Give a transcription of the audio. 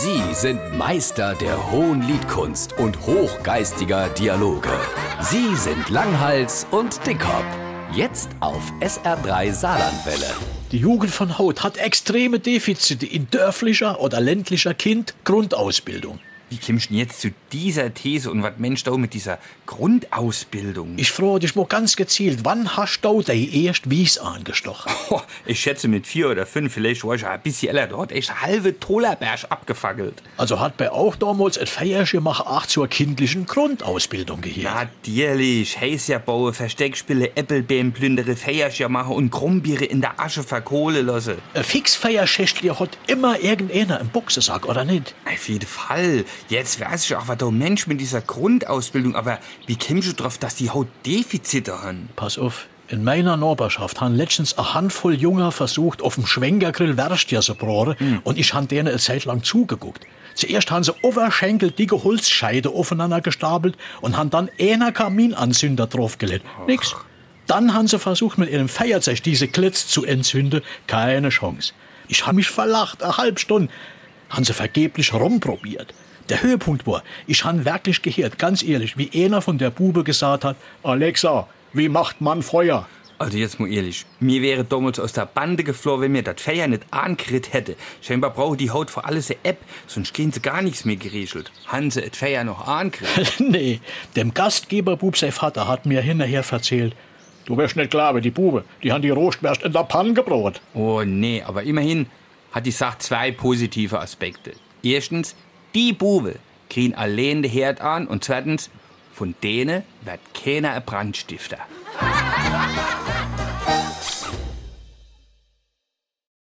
Sie sind Meister der hohen Liedkunst und hochgeistiger Dialoge. Sie sind Langhals und Dickhop. Jetzt auf SR3 Saarlandwelle. Die Jugend von Haut hat extreme Defizite in dörflicher oder ländlicher Kind Grundausbildung. Wie kommst du denn jetzt zu dieser These und was Mensch da mit dieser Grundausbildung? Ich frage dich mal ganz gezielt, wann hast du dein erst Wies angestochen? Oh, ich schätze mit vier oder fünf, vielleicht war ich ein bisschen älter, dort echt halbe Tolerberg abgefackelt. Also hat bei auch damals ein Feierchen gemacht, auch zur kindlichen Grundausbildung gehört. Natürlich, Häuser bauen, Versteckspiele, Äppelbeeren plündere, Feierchen machen und Krummbiere in der Asche verkohlen lassen. Ein Fixfeierschächtler hat immer irgendeiner im Boxensack, oder nicht? Auf jeden Fall. Jetzt weiß ich auch, was der Mensch mit dieser Grundausbildung, aber wie kommst du drauf, dass die Haut Defizite haben? Pass auf. In meiner Nachbarschaft haben letztens eine Handvoll Junger versucht, auf dem Schwenkergrill Würstchen zu braten, und ich han denen eine Zeit lang zugeguckt. Zuerst haben sie Oberschenkel dicke Holzscheide aufeinander gestapelt und haben dann einer Kaminanzünder draufgelegt. Nix. Dann haben sie versucht, mit ihrem Feuerzeug diese Klitz zu entzünden. Keine Chance. Ich hab mich verlacht, eine halbe Stunde. Haben sie vergeblich rumprobiert. Der Höhepunkt war, ich han wirklich gehört, ganz ehrlich, wie einer von der Bube gesagt hat, Alexa, wie macht man Feuer? Also jetzt mal ehrlich, mir wäre damals aus der Bande geflohen, wenn mir das Feier nicht angekriegt hätte. Scheinbar brauche die Haut für alles eine App, sonst gehen sie gar nichts mehr geregelt. Haben sie das Feier noch angekriegt? nee, dem Gastgeberbub sein Vater hat mir hinterher erzählt, du wärst nicht klar, wie die Bube, die han die Rohstwärst in der Panne gebrot. Oh nee, aber immerhin hat die Sache zwei positive Aspekte. Erstens, die Bube kriegen allein den Herd an und zweitens, von denen wird keiner ein Brandstifter.